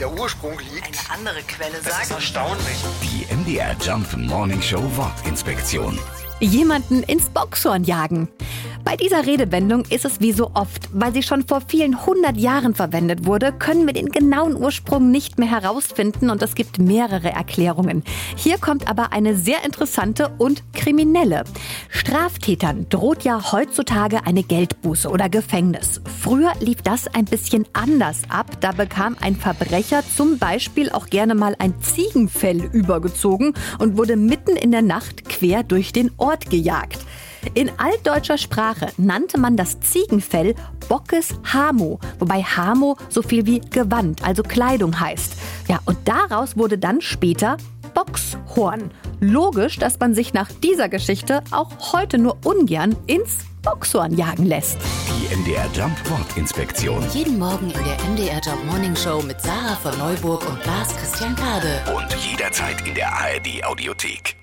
der Ursprung liegt. Eine andere Quelle Das ist sagt, erstaunlich. Die MDR Jump Morning Show Wortinspektion. jemanden ins Boxhorn jagen. Bei dieser Redewendung ist es wie so oft, weil sie schon vor vielen hundert Jahren verwendet wurde, können wir den genauen Ursprung nicht mehr herausfinden und es gibt mehrere Erklärungen. Hier kommt aber eine sehr interessante und kriminelle. Straftätern droht ja heutzutage eine Geldbuße oder Gefängnis. Früher lief das ein bisschen anders ab. Da bekam ein Verbrecher zum Beispiel auch gerne mal ein Ziegenfell übergezogen und wurde mitten in der Nacht quer durch den Ort gejagt. In altdeutscher Sprache nannte man das Ziegenfell Bockes Hamo, wobei Hamo so viel wie Gewand, also Kleidung heißt. Ja, und daraus wurde dann später Boxhorn. Logisch, dass man sich nach dieser Geschichte auch heute nur ungern ins Boxhorn jagen lässt. Die MDR Jump Wortinspektion. Jeden Morgen in der MDR Job Morning Show mit Sarah von Neuburg und Lars Christian Kade. Und jederzeit in der ARD Audiothek.